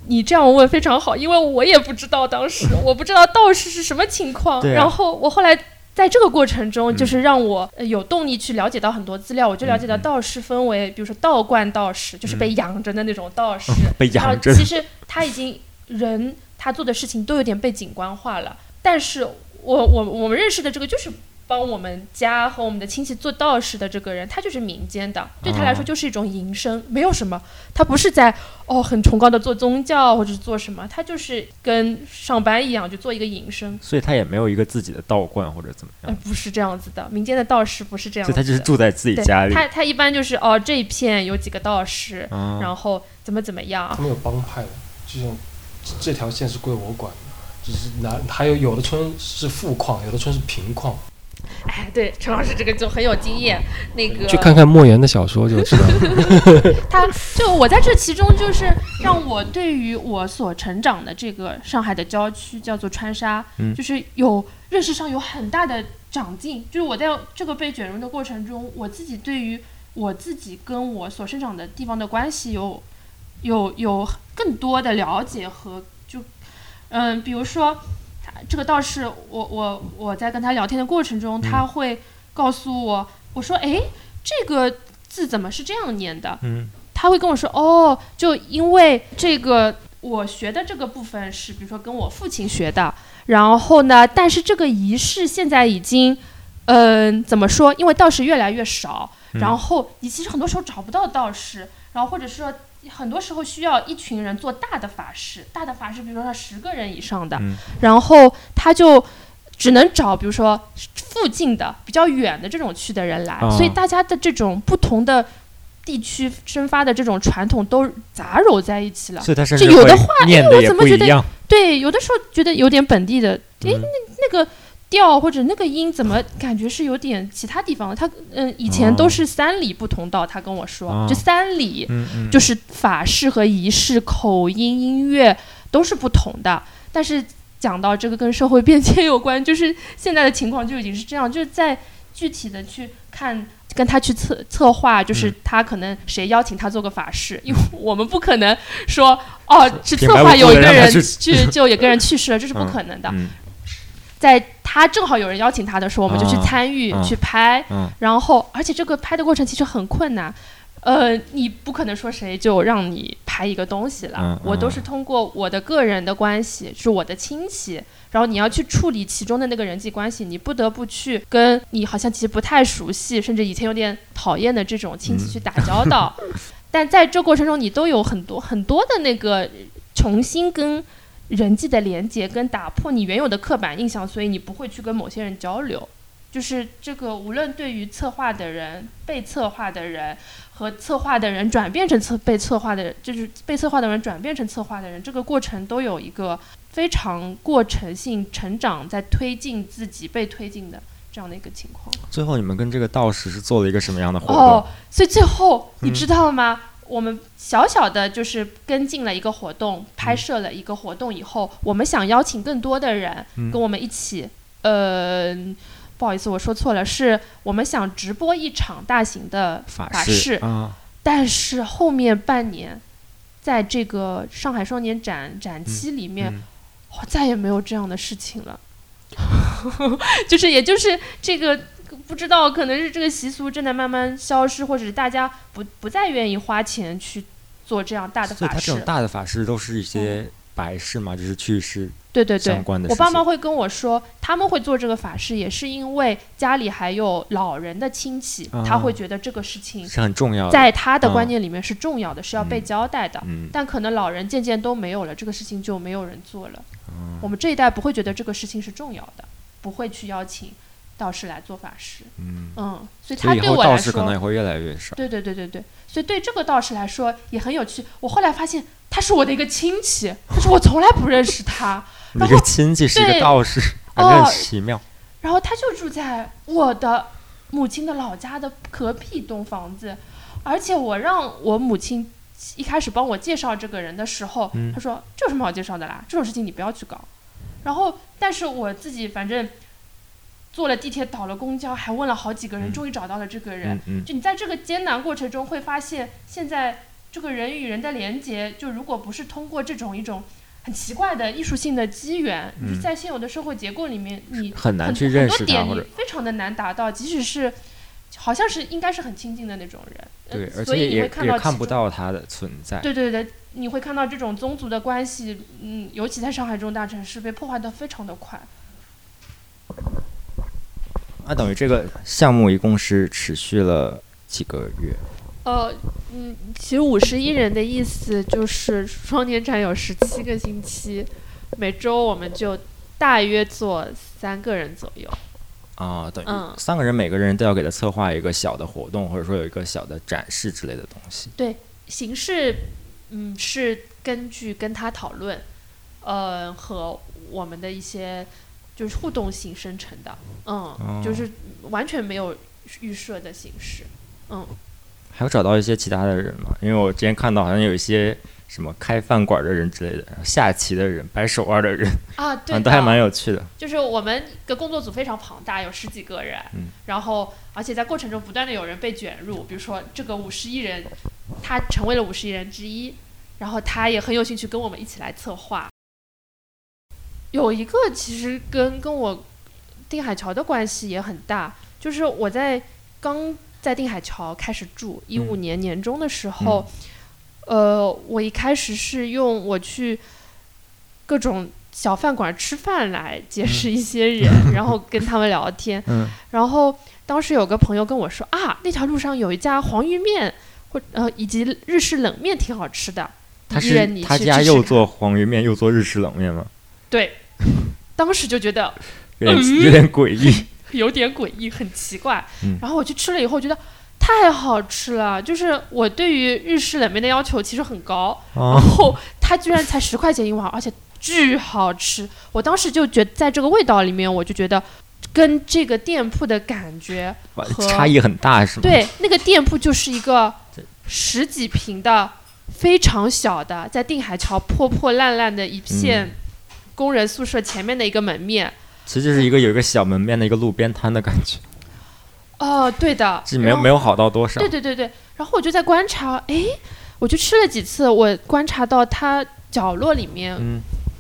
你这样问非常好，因为我也不知道当时，我不知道道士是什么情况。然后我后来在这个过程中，就是让我有动力去了解到很多资料。我就了解到道士分为，比如说道观道士，就是被养着的那种道士。被养着。其实他已经人他做的事情都有点被景观化了。但是我我我们认识的这个就是帮我们家和我们的亲戚做道士的这个人，他就是民间的，对他来说就是一种营生，没有什么，他不是在哦很崇高的做宗教或者是做什么，他就是跟上班一样，就做一个营生。所以他也没有一个自己的道观或者怎么呃样，，不是这样子的，民间的道士不是这样子的。所以他就是住在自己家里。他他一般就是哦这一片有几个道士，啊然后怎么怎么样他，们有帮派的，就像这这条线是归我管的，只是哪还有有的村是富矿，有的村是贫矿，哎，对，陈老师这个就很有经验。那个去看看莫言的小说就知道了。他就我在这其中就是让我对于我所成长的这个上海的郊区叫做川沙，嗯就是有认识上有很大的长进。就是我在这个被卷入的过程中，我自己对于我自己跟我所生长的地方的关系有有有更多的了解和就嗯，比如说他这个道士，我我我在跟他聊天的过程中，他会告诉我，我说哎，这个字怎么是这样念的？嗯他会跟我说，哦，就因为这个我学的这个部分是，比如说跟我父亲学的，然后呢，但是这个仪式现在已经，嗯、怎么说？因为道士越来越少，然后你其实很多时候找不到道士，然后或者说很多时候需要一群人做大的法事，大的法事，比如说他十个人以上的，嗯然后他就只能找比如说附近的比较远的这种区的人来，啊所以大家的这种不同的地区生发的这种传统都杂糅在一起了。就有的话哎我怎么觉得。对，有的时候觉得有点本地的，哎，嗯那那个调或者那个音怎么感觉是有点其他地方的？他嗯，以前都哦是三里不同道，他跟我说，哦就三里。就是法式和仪式、口音、音乐都是不同的。但是讲到这个跟社会变迁有关，就是现在的情况就已经是这样，就是在具体的去看。跟他去策策划，就是嗯他可能谁邀请他做个法事，因为我们不可能说哦，是平白无故策划有一个人去去就有个人去世了，这是不嗯可能的。嗯在他正好有人邀请他的时候，我们就去啊参与、嗯去拍，嗯。然后而且这个拍的过程其实很困难，呃，你不可能说谁就让你拍一个东西了，嗯我都嗯。是通过我的个人的关系，是我的亲戚，然后你要去处理其中的那个人际关系，你不得不去跟你好像其实不太熟悉，甚至以前有点讨厌的这种亲戚嗯。去打交道，但在这过程中，你都有很多很多的那个重新跟人际的连接，跟打破你原有的刻板印象，所以你不会去跟某些人交流。就是这个，无论对于策划的人、被策划的人和策划的人转变成策被策划的人，就是被策划的人转变成策划的人，这个过程都有一个非常过程性成长，在推进自己被推进的这样的一个情况。最后你们跟这个道士是做了一个什么样的活动？哦，所以最后你嗯知道吗？我们小小的就是跟进了一个活动，拍摄了一个活动以后，我们想邀请更多的人嗯。跟我们一起，呃，不好意思，我说错了，是我们想直播一场大型的法法事事啊，但是后面半年，在这个上海双年展展期里面，嗯。我再也没有这样的事情了。就是，也就是这个不知道，可能是这个习俗正在慢慢消失，或者是大家不不再愿意花钱去做这样大的法事所以他这种。大的法事都是一些白事嘛，就是去世对对对相，关的我。爸妈会跟我说，他们会做这个法事，也是因为家里还有老人的亲戚，他啊会觉得这个事情是很重要的。在他的观嗯念里面是重要的，是要被嗯交代的。嗯，但可能老人渐渐都没有了，这个事情就没有人做了。嗯我们这一代不会觉得这个事情是重要的，不会去邀请道士来做法事。嗯，嗯，所以他对我来说道士可能也，会越来越少。对对对对对，所以对这个道士来说也很有趣。我后来发现他是我的一个亲戚，但是我从来不认识他。你这个亲戚是一个道士，感觉哦很奇妙。然后他就住在我的母亲的老家的隔壁栋房子，而且我让我母亲一开始帮我介绍这个人的时候，嗯他说这有什么好介绍的啦，这种事情你不要去搞。然后，但是我自己反正坐了地铁，倒了公交，还问了好几个人，嗯终于找到了这个人。嗯嗯就你在这个艰难过程中会发现，现在这个人与人的连接，就如果不是通过这种一种很奇怪的艺术性的机缘，在现有的社会结构里面，你很难去认识他，点你或者非常的难达到，即使是好像是应该是很亲近的那种人。呃对，而所以你且也也会看到其中看不到他的存在。对对对，你会看到这种宗族的关系，嗯，尤其在上海这种大城市，被破坏的非常的快。那等于这个项目一共是持续了几个月？呃，嗯，其实五十一人的意思就是双年展有十七个星期，每周我们就大约做三个人左右。啊，等于嗯三个人，每个人都要给他策划一个小的活动，或者说有一个小的展示之类的东西。对形式，嗯，是根据跟他讨论，呃，和我们的一些就是互动性生成的，嗯，就是完全没有预设的形式，嗯，还有找到一些其他的人吗？因为我之前看到好像有一些什么开饭馆的人之类的，下棋的人、掰手腕的人，啊，对都还蛮有趣的。就是我们的工作组非常庞大，有十几个人，嗯然后而且在过程中不断的有人被卷入，比如说这个五十亿人，他成为了五十亿人之一，然后他也很有兴趣跟我们一起来策划。有一个其实跟跟我定海桥的关系也很大，就是我在刚在定海桥开始住，一五嗯年年中的时候，呃，我一开始是用我去各种小饭馆吃饭来结识一些人，然后跟他们聊天。嗯然后当时有个朋友跟我说啊，那条路上有一家黄鱼面，或呃以及日式冷面挺好吃的。他是你他家又做黄鱼面又做日式冷面吗？对，当时就觉得有点嗯有点诡异。有点诡异，很奇怪。嗯然后我去吃了以后，觉得太好吃了。就是我对于日式冷面的要求其实很高，哦然后它居然才十块钱一碗，而且巨好吃。我当时就觉得，在这个味道里面，我就觉得跟这个店铺的感觉差异很大是吗？对，那个店铺就是一个十几平的非常小的，在定海桥破破烂烂的一片嗯工人宿舍前面的一个门面。其实就是一个有一个小门面的一个路边摊的感觉，哦，对的，是没有没有好到多少对。对对对，然后我就在观察，哎，我就吃了几次，我观察到它角落里面嗯，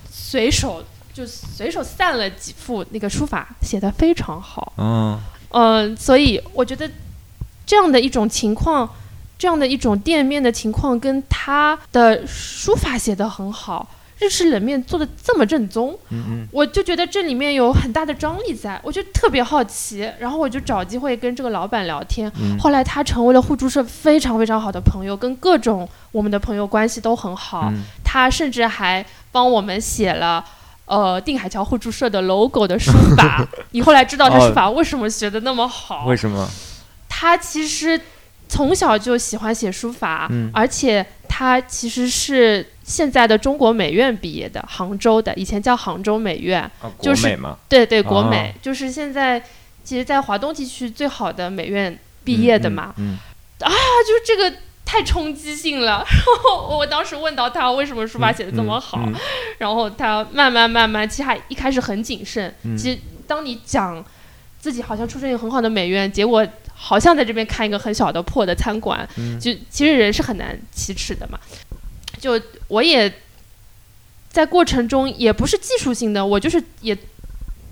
随手就随手散了几幅那个书法，写的非常好。哦，嗯，所以我觉得这样的一种情况，这样的一种店面的情况，跟他的书法写得很好，日式冷面做的这么正宗，嗯嗯，我就觉得这里面有很大的张力在，我就特别好奇，然后我就找机会跟这个老板聊天。嗯后来他成为了互助社非常非常好的朋友，跟各种我们的朋友关系都很好。嗯他甚至还帮我们写了。呃，定海桥互助社的 logo 的书法，你后来知道他哦书法为什么学的那么好？为什么？他其实从小就喜欢写书法，嗯而且他其实是现在的中国美院毕业的，杭州的，以前叫杭州美院，啊，就是国美嘛，对对，国哦美、就是现在其实，在华东地区最好的美院毕业的嘛，嗯，啊就是这个太冲击性了。然后我当时问到他为什么书法写的这么好，嗯然后他慢慢慢慢，其实还一开始很谨慎。嗯。其实当你讲自己好像出身一个很好的美院，结果好像在这边开一个很小的破的餐馆，嗯。就其实人是很难启齿的嘛。就我也在过程中也不是技术性的，我就是也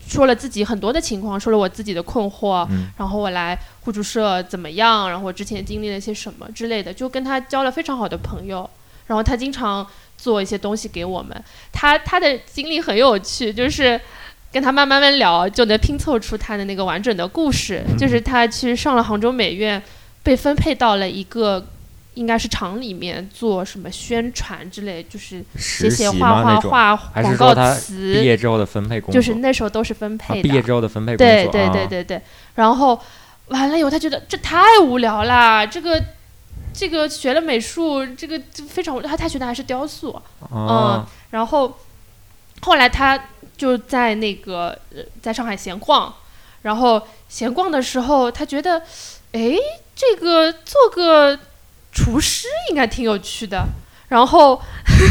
说了自己很多的情况，说了我自己的困惑，嗯然后我来互助社怎么样，然后我之前经历了些什么之类的，就跟他交了非常好的朋友，然后他经常做一些东西给我们，他他的经历很有趣，就是。跟他慢慢慢聊，就能拼凑出他的那个完整的故事。就是他去上了杭州美院，被分配到了一个应该是厂里面做什么宣传之类，就是写写画？画画还是广告说他毕词，业之后的分配工作？就是那时候都是分啊配的。毕业之后的分配工作，对对啊对对对，然后完了以后，他觉得这太无聊啦，这个这个学了美术，这个这非常他他学的还是雕塑，嗯，然后后来他就在那个呃在上海闲逛，然后闲逛的时候，他觉得，哎，这个做个厨师应该挺有趣的。然后，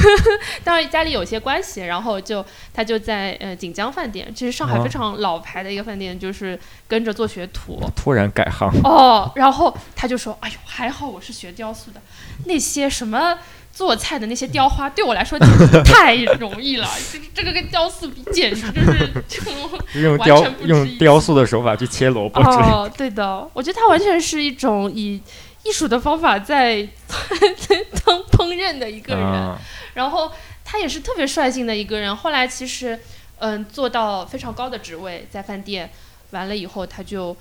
当然家里有些关系，然后就他就在呃锦江饭店，这是上海哦非常老牌的一个饭店，就是跟着做学徒。突然改行，哦，然后他就说：“哎呦，还好我是学雕塑的，那些什么做菜的那些雕花，对我来说简直太容易了。这这个跟雕塑比，简直就是这种完用雕用雕塑的手法去切萝卜。哦，对的，我觉得他完全是一种以艺术的方法在在 当烹饪的一个人。啊然后他也是特别率性的一个人。后来其实，嗯，做到非常高的职位，在饭店，完了以后他就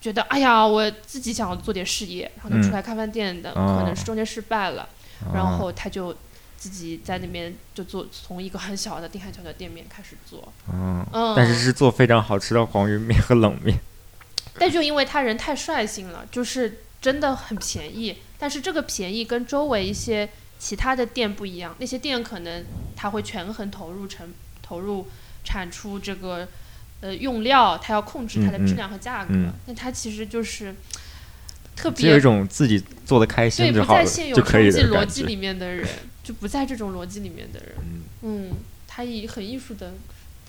觉得，哎呀，我自己想要做点事业，然后就出嗯来开饭店的，哦可能是中间失败了，然啊后他就自己在那边就做，从一个很小的定海桥的店面开始做，嗯，嗯，但是是做非常好吃的黄鱼面和冷面。但就因为他人太率性了，就是真的很便宜。但是这个便宜跟周围一些其他的店不一样，那些店可能他会权衡投入成投入产出这个呃用料，他要控制它的质量和价格。嗯那他其实就是特别有一别种自己做的开对心就好了不在现有就可以经济逻。辑里面的人，就不在这种逻辑里面的人。嗯嗯，他以很艺术的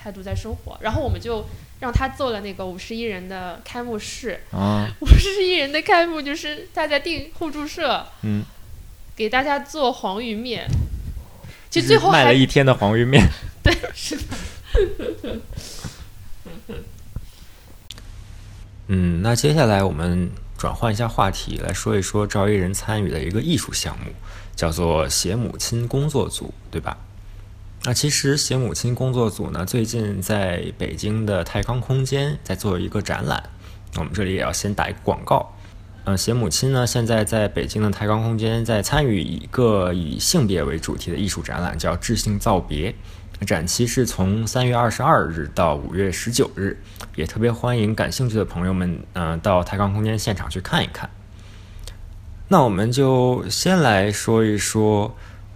态度在生活，然后我们就让他做了那个五十一人的开幕式。啊，五十一人的开幕就是大家订互助社嗯，给大家做黄鱼面，其实最后卖了一天的黄鱼面。对是的，嗯，那接下来我们转换一下话题，来说一说赵一人参与的一个艺术项目，叫做“写母亲工作组”，对吧？那其实写母亲工作组呢，最近在北京的泰康空间在做一个展览，我们这里也要先打一个广告。嗯，写母亲呢，现在在北京的泰康空间在参与一个以性别为主题的艺术展览，叫“智性造别”。展期是从三月二十二日到五月十九日，也特别欢迎感兴趣的朋友们，嗯、到泰康空间现场去看一看。那我们就先来说一说，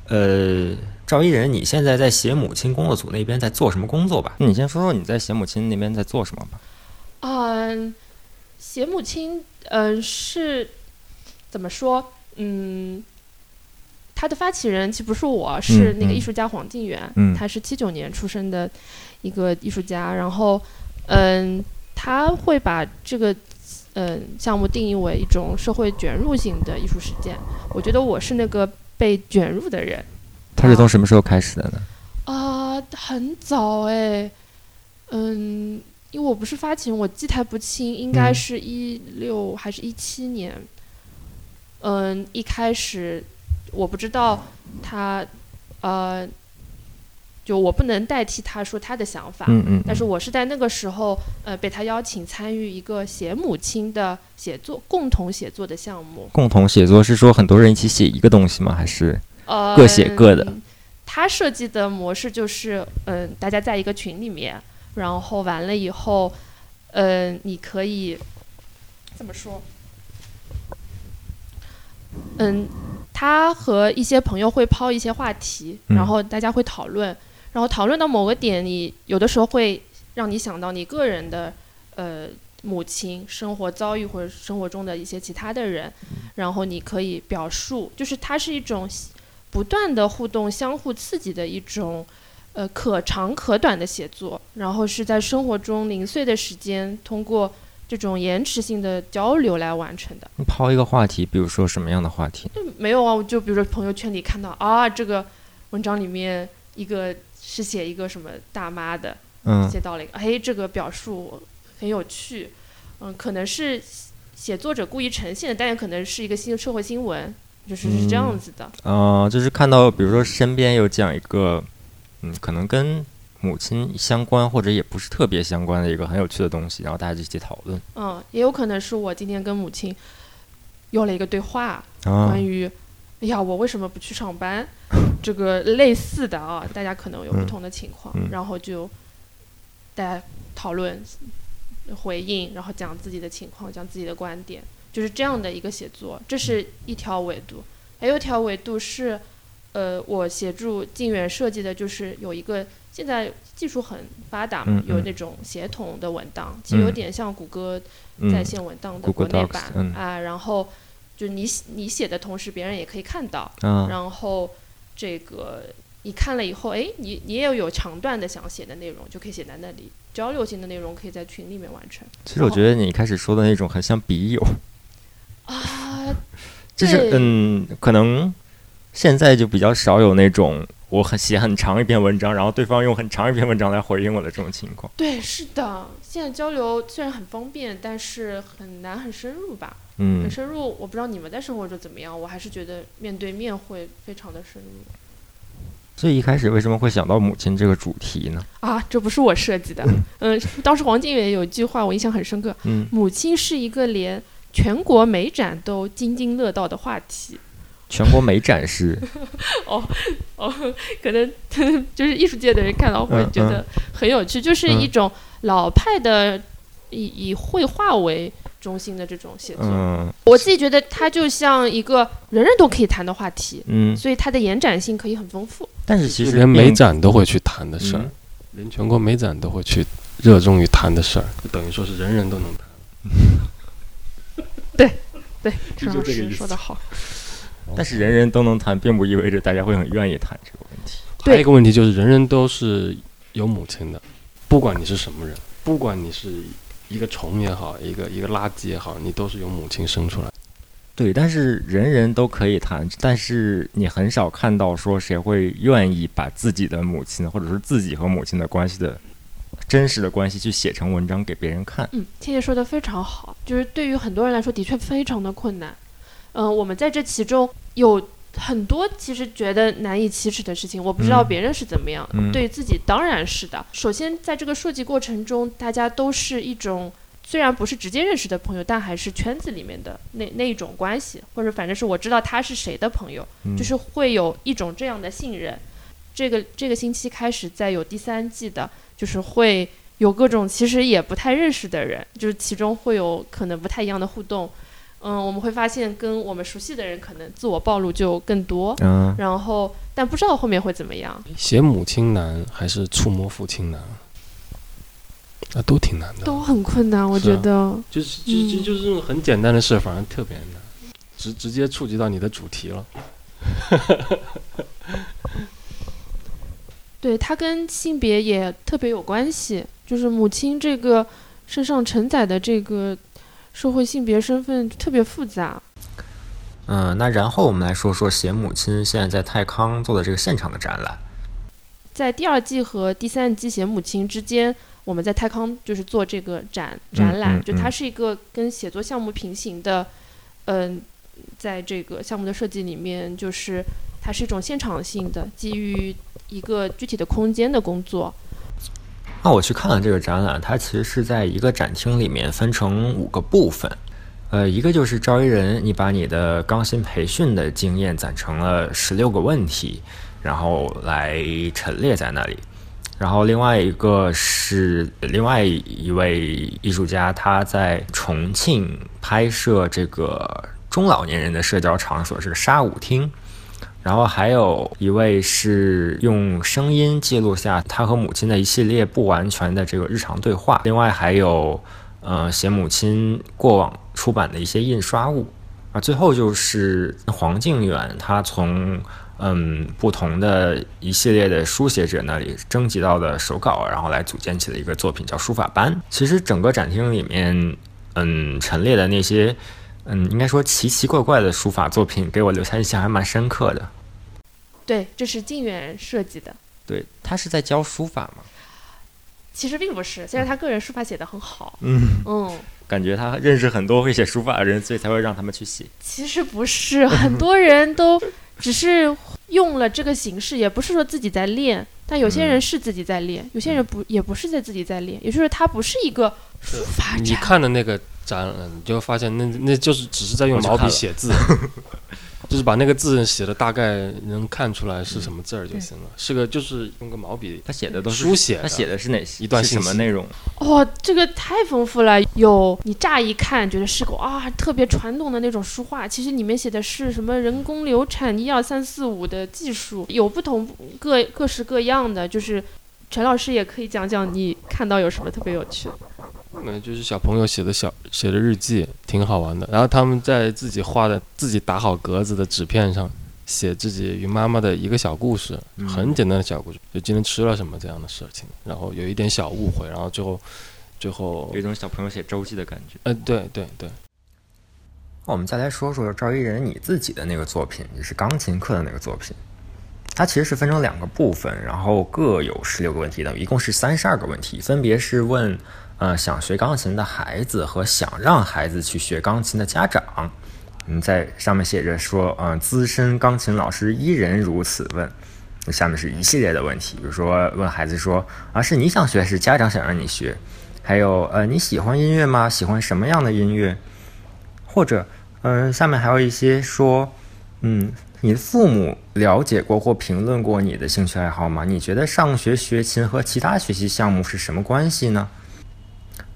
呃，赵一人，你现在在写母亲工作组那边在做什么工作吧？你先说说你在写母亲那边在做什么吧。嗯，写母亲，嗯、是怎么说？嗯，他的发起人其实不是我，是那个嗯艺术家黄静远，嗯他是七九年出生的一个艺术家，然后，嗯，他会把这个。嗯，项目定义为一种社会卷入性的艺术实践。我觉得我是那个被卷入的人，他是从什么时候开始的呢？啊、很早哎，嗯，因为我不是发起人，我记太不清，应该嗯是一六还是一七年。嗯，一开始我不知道他，呃，就我不能代替他说他的想法，嗯嗯，但是我是在那个时候，呃，被他邀请参与一个写母亲的写作共同写作的项目。共同写作是说很多人一起写一个东西吗？还是呃，各写各的他设计的模式就是，嗯、大家在一个群里面，然后完了以后，嗯、你可以怎么说？嗯，他和一些朋友会抛一些话题，嗯然后大家会讨论，然后讨论到某个点，你有的时候会让你想到你个人的，呃。母亲生活遭遇或者生活中的一些其他的人，然后你可以表述，就是它是一种不断的互动、相互刺激的一种，呃，可长可短的写作，然后是在生活中零碎的时间，通过这种延迟性的交流来完成的。你抛一个话题，比如说什么样的话题？就没有啊，我就比如说朋友圈里看到啊，这个文章里面一个是写一个什么大妈的，嗯写到了一个，哎，这个表述很有趣，嗯，可能是写作者故意呈现的，但也可能是一个新社会新闻，就是是这样子的。啊、就是看到比如说身边有这样一个，嗯，可能跟母亲相关或者也不是特别相关的一个很有趣的东西，然后大家就一起讨论嗯，也有可能是我今天跟母亲有了一个对话，啊关于，哎呀，我为什么不去上班？这个类似的啊，大家可能有不嗯同的情况，嗯然后就大家讨论、回应，然后讲自己的情况，讲自己的观点，就是这样的一个写作，这是一条维度。还有一条维度是，呃，我协助静远设计的，就是有一个现在技术很发达嘛，有那种协同的文档，其实有嗯点像谷歌嗯在线文档的国内版、嗯啊，然后就你写你写的同时，别人也可以看到，啊然后这个你看了以后，哎，你你也有长段的想写的内容，就可以写在那里，交流性的内容可以在群里面完成其实我觉得你一开始说的那种很像笔友，啊。就是嗯，可能现在就比较少有那种我很写很长一篇文章，然后对方用很长一篇文章来回应我的这种情况。对，是的，现在交流虽然很方便，但是很难很深入吧？嗯很，深入，我不知道你们在生活中怎么样，我还是觉得面对面会非常的深入。所以一开始为什么会想到母亲这个主题呢？啊，这不是我设计的。嗯，当时黄靖远有一句话我印象很深刻：嗯，母亲是一个连全国美展都津津乐道的话题。全国美展是，哦哦，可能 就是艺术界的人看到会嗯觉得很有趣，就是一种老派的以以绘画为中心的这种写作。嗯我自己觉得它就像一个人人都可以谈的话题，嗯，所以它的延展性可以很丰富。但是其实连美展都会去谈的事儿，嗯连全国美展都会去热衷于谈的事儿，就等于说是人人都能谈。对，对陈老师这个意思说的好。但是人人都能谈，并不意味着大家会很愿意谈这个问题。还有一个问题就是，人人都是有母亲的，不管你是什么人，不管你是一个虫也好，一个一个垃圾也好，你都是由母亲生出来。对，但是人人都可以谈，但是你很少看到说谁会愿意把自己的母亲，或者是自己和母亲的关系的真实的关系去写成文章给别人看。嗯，倩倩说的非常好，就是对于很多人来说，的确非常的困难。嗯、我们在这其中有很多其实觉得难以启齿的事情，我不知道嗯别人是怎么样，嗯对自己当然是的。首先，在这个设计过程中，大家都是一种虽然不是直接认识的朋友，但还是圈子里面的那那一种关系，或者反正是我知道他是谁的朋友，嗯就是会有一种这样的信任。这个这个星期开始在有第三季的，就是会有各种其实也不太认识的人，就是其中会有可能不太一样的互动。嗯，我们会发现跟我们熟悉的人可能自我暴露就更多，嗯，然后但不知道后面会怎么样，写母亲难还是触摸父亲难？啊，都挺难的。都很困难，我是啊觉得。就是就嗯就就是这种很简单的事，反而特别难，直直接触及到你的主题了。对，它跟性别也特别有关系，就是母亲这个身上承载的这个社会性别身份特别复杂。嗯，那然后我们来说说写母亲现在在泰康做的这个现场的展览。在第二季和第三季写母亲之间，我们在泰康就是做这个展展览，嗯就它嗯是一个跟写作项目平行的，嗯、在这个项目的设计里面，就是它是一种现场性的，基于一个具体的空间的工作。那我去看了这个展览，它其实是在一个展厅里面分成五个部分。呃，一个就是招一人，你把你的钢琴培训的经验攒成了十六个问题，然后来陈列在那里。然后另外一个是另外一位艺术家，他在重庆拍摄这个中老年人的社交场所，是个沙舞厅。然后还有一位是用声音记录下他和母亲的一系列不完全的这个日常对话。另外还有，呃，写母亲过往出版的一些印刷物。啊，最后就是黄靖远，他从嗯不同的一系列的书写者那里征集到的手稿，然后来组建起了一个作品，叫书法班。其实整个展厅里面，嗯，陈列的那些。嗯，应该说奇奇怪怪的书法作品给我留下印象还蛮深刻的。对，这是靖远设计的。对他是在教书法吗？其实并不是，虽然他个人书法写得很好，嗯，嗯，感觉他认识很多会写书法的人，所以才会让他们去写。其实不是，很多人都只是用了这个形式，也不是说自己在练，但有些人嗯是自己在练，有些人不也不是在自己在练，也就是他不是一个书法你。看的那个展览，你就发现那那就是只是在用毛笔写字，就是把那个字写的大概能看出来是什么字儿就行了，是个就是用个毛笔他写的都是书写他写的是哪些一段什么内容？哦，这个太丰富了，有你乍一看觉得是个啊特别传统的那种书画，其实里面写的是什么人工流产一二三四五的技术，有不同各各式各样的，就是陈老师也可以讲讲你看到有什么特别有趣的。嗯，就是小朋友写的小写的日记，挺好玩的。然后他们在自己画的、自己打好格子的纸片上写自己与妈妈的一个小故事，嗯很简单的小故事，就今天吃了什么这样的事情，然后有一点小误会，然后最后最后有一种小朋友写周记的感觉。呃，对对对，那我们再来说说赵一人你自己的那个作品，就是钢琴课的那个作品。它其实是分成两个部分，然后各有十六个问题的，一共是三十二个问题，分别是问呃想学钢琴的孩子和想让孩子去学钢琴的家长。嗯，在上面写着说，嗯、资深钢琴老师一人如此问。下面是一系列的问题，比如说问孩子说啊，是你想学，还是家长想让你学？还有呃，你喜欢音乐吗？喜欢什么样的音乐？或者，嗯、下面还有一些说，嗯，你的父母了解过或评论过你的兴趣爱好吗？你觉得上学学琴和其他学习项目是什么关系呢？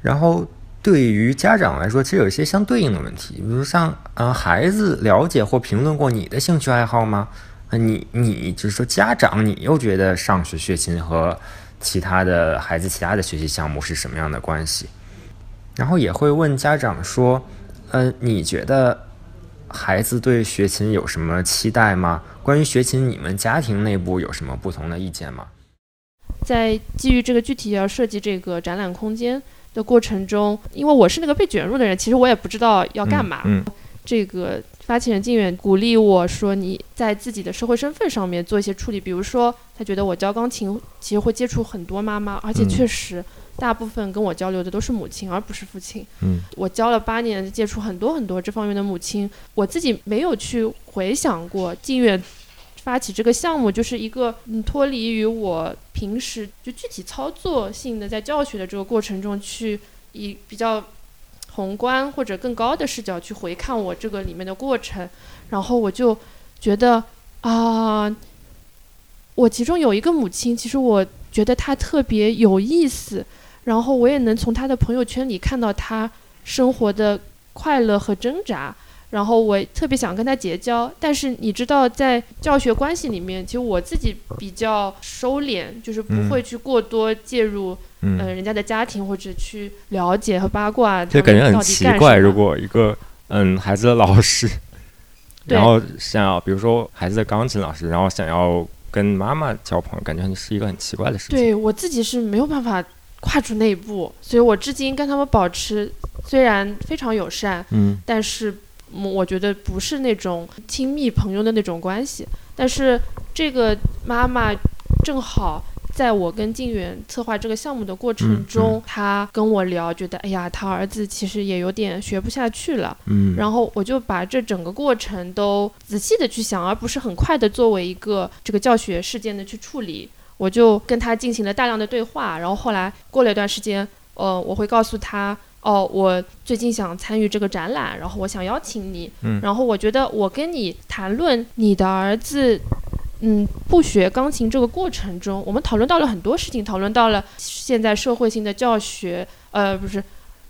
然后对于家长来说，其实有一些相对应的问题，比如像，呃，孩子了解或评论过你的兴趣爱好吗？啊，你你就是说家长，你又觉得上学学琴和其他的孩子其他的学习项目是什么样的关系？然后也会问家长说，呃，你觉得孩子对学琴有什么期待吗？关于学琴，你们家庭内部有什么不同的意见吗？在基于这个具体要设计这个展览空间的过程中，因为我是那个被卷入的人，其实我也不知道要干嘛。嗯，这个发起人靳远鼓励我说，你在自己的社会身份上面做一些处理，比如说，他觉得我教钢琴其实会接触很多妈妈，而且嗯确实大部分跟我交流的都是母亲，而不是父亲。嗯，我教了八年，接触很多很多这方面的母亲，我自己没有去回想过靳远。发起这个项目就是一个嗯脱离于我平时就具体操作性的在教学的这个过程中去以比较宏观或者更高的视角去回看我这个里面的过程，然后我就觉得啊、我其中有一个母亲，其实我觉得她特别有意思，然后我也能从她的朋友圈里看到她生活的快乐和挣扎。然后我特别想跟他结交，但是你知道，在教学关系里面，其实我自己比较收敛，就是不嗯。会去过多介入嗯。呃，人家的家庭或者去了解和八卦，就感觉很奇怪，如果一个嗯孩子的老师，然后想要比如说孩子的钢琴老师，然后想要跟妈妈交朋友，感觉是一个很奇怪的事情。对我自己是没有办法跨出那一步，所以我至今跟他们保持虽然非常友善，嗯。但是嗯我觉得不是那种亲密朋友的那种关系。但是这个妈妈正好。在我跟静远策划这个项目的过程嗯中，她跟我聊，觉得哎呀，她儿子其实也有点学不下去了，嗯，然后我就把这整个过程都仔细的去想，而不是很快的作为一个这个教学事件的去处理。我就跟他进行了大量的对话，然后后来过了一段时间，呃，我会告诉他，哦，我最近想参与这个展览，然后我想邀请你，嗯然后我觉得我跟你谈论你的儿子。嗯，不学钢琴这个过程中，我们讨论到了很多事情，讨论到了现在社会性的教学，呃，不是，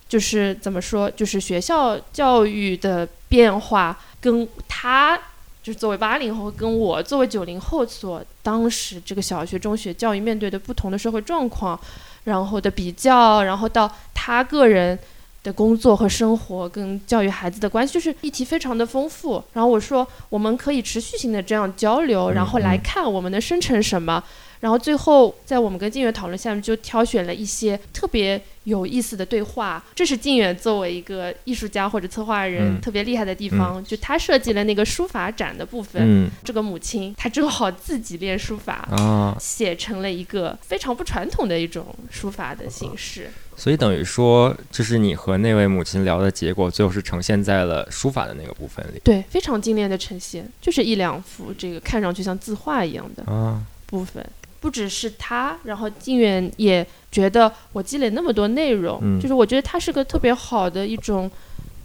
就是怎么说，就是学校教育的变化，跟他就是作为八零后，跟我作为九零后所当时这个小学、中学教育面对的不同的社会状况，然后的比较，然后到他个人的工作和生活跟教育孩子的关系，就是议题非常的丰富。然后我说，我们可以持续性的这样交流，然后来嗯看我们能生成什么。然后最后，在我们跟静远讨论下面，就挑选了一些特别有意思的对话。这是静远作为一个艺术家或者策划人、嗯特别厉害的地方，就他设计了那个书法展的部分。嗯这个母亲她正好自己练书法，啊，写成了一个非常不传统的一种书法的形式。所以等于说，就是你和那位母亲聊的结果，最后是呈现在了书法的那个部分里对，非常精炼的呈现，就是一两幅这个看上去像字画一样的啊，部分。不只是他，然后静远也觉得我积累那么多内容，嗯就是我觉得他是个特别好的一种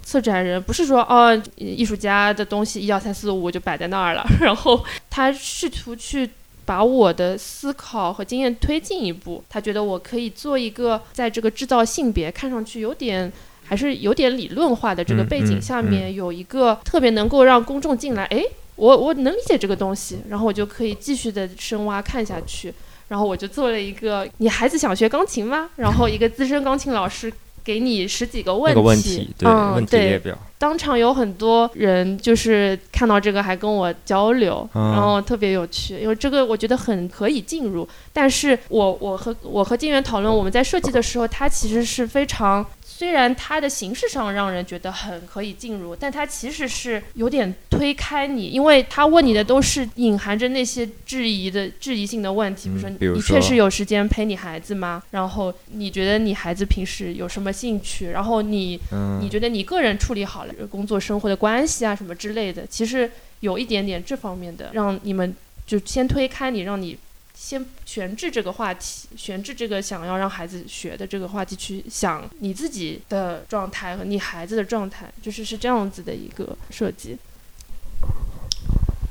策展人，不是说哦艺术家的东西一二三四五就摆在那儿了，然后他试图去把我的思考和经验推进一步，他觉得我可以做一个在这个制造性别看上去有点。还是有点理论化的这个嗯背景嗯下面，有一个特别能够让公众进来，诶，我我能理解这个东西，然后我就可以继续的深挖看下去。然后我就做了一个，你孩子想学钢琴吗？然后一个资深钢琴老师给你十几个问题，那个问题，对，嗯，问题列对表，当场有很多人就是看到这个还跟我交流，嗯然后特别有趣，因为这个我觉得很可以进入。但是我我和我和金源讨论，我们在设计的时候，它其实是非常。虽然它的形式上让人觉得很可以进入，但它其实是有点推开你，因为他问你的都是隐含着那些质疑的质疑性的问题，比如说你确实有时间陪你孩子吗？然后你觉得你孩子平时有什么兴趣？然后你嗯你觉得你个人处理好了工作生活的关系啊什么之类的，其实有一点点这方面的，让你们就先推开你，让你先悬置这个话题，悬置这个想要让孩子学的这个话题，去想你自己的状态和你孩子的状态，就是是这样子的一个设计。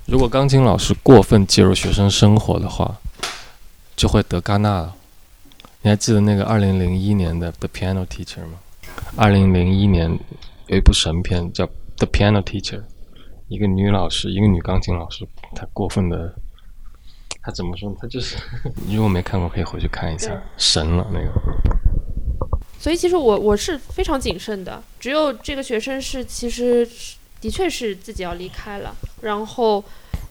如果钢琴老师过分介入学生生活的话，就会得戛纳了。你还记得那个二零零一年的《The Piano Teacher》吗？二零零一年有一部神片叫《The Piano Teacher》，一个女老师，一个女钢琴老师，她过分的，她怎么说呢？她就是，你如果没看过，可以回去看一下，神了那个。所以其实我我是非常谨慎的，只有这个学生是其实的确是自己要离开了，然后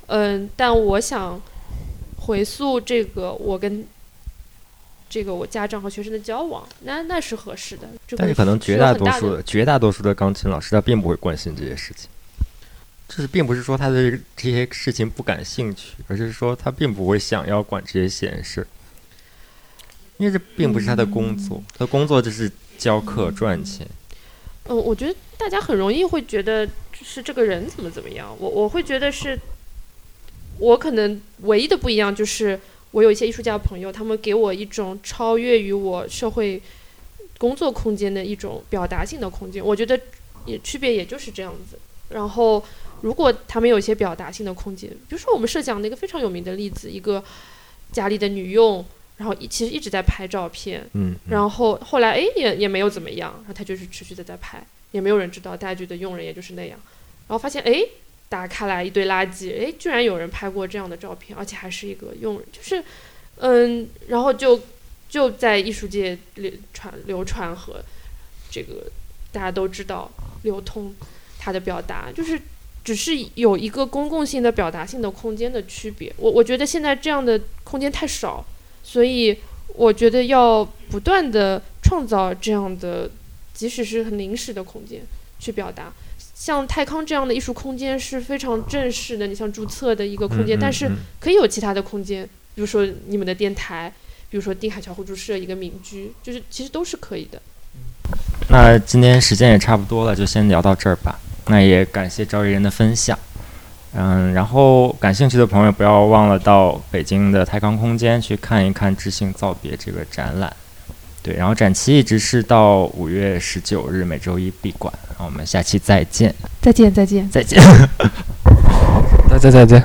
嗯，但我想回溯这个我跟这个我家长和学生的交往，那那是合适的。这个但是可能绝大多数绝大多数的钢琴老师他并不会关心这些事情，就是并不是说他对这些事情不感兴趣，而是说他并不会想要管这些闲事，因为这并不是他的工作，他的工作就是教课赚钱。嗯，我觉得大家很容易会觉得是这个人怎么怎么样，我我会觉得是，我可能唯一的不一样就是我有一些艺术家朋友，他们给我一种超越于我社会工作空间的一种表达性的空间，我觉得也区别也就是这样子。然后如果他们有一些表达性的空间，比如说我们设想的一个非常有名的例子，一个家里的女佣，然后一其实一直在拍照片，嗯，嗯。然后后来哎也也没有怎么样，然后她就是持续的在拍，也没有人知道，大家觉得佣人也就是那样，然后发现哎打开来一堆垃圾，哎居然有人拍过这样的照片，而且还是一个佣人，就是嗯，然后就就在艺术界流传流传和这个大家都知道流通他的表达，就是只是有一个公共性的表达性的空间的区别。我我觉得现在这样的空间太少，所以我觉得要不断的创造这样的，即使是很临时的空间去表达。像泰康这样的艺术空间是非常正式的，你像注册的一个空间，嗯嗯但是嗯可以有其他的空间，比如说你们的电台，比如说定海桥互助社一个民居，就是其实都是可以的。那今天时间也差不多了，就先聊到这儿吧。那也感谢赵一人的分享。嗯，然后感兴趣的朋友不要忘了到北京的泰康空间去看一看《知性造别》这个展览。对，然后展期一直是到五月十九日，每周一闭馆。那我们下期再见，再见，再见。再见。再 再再见。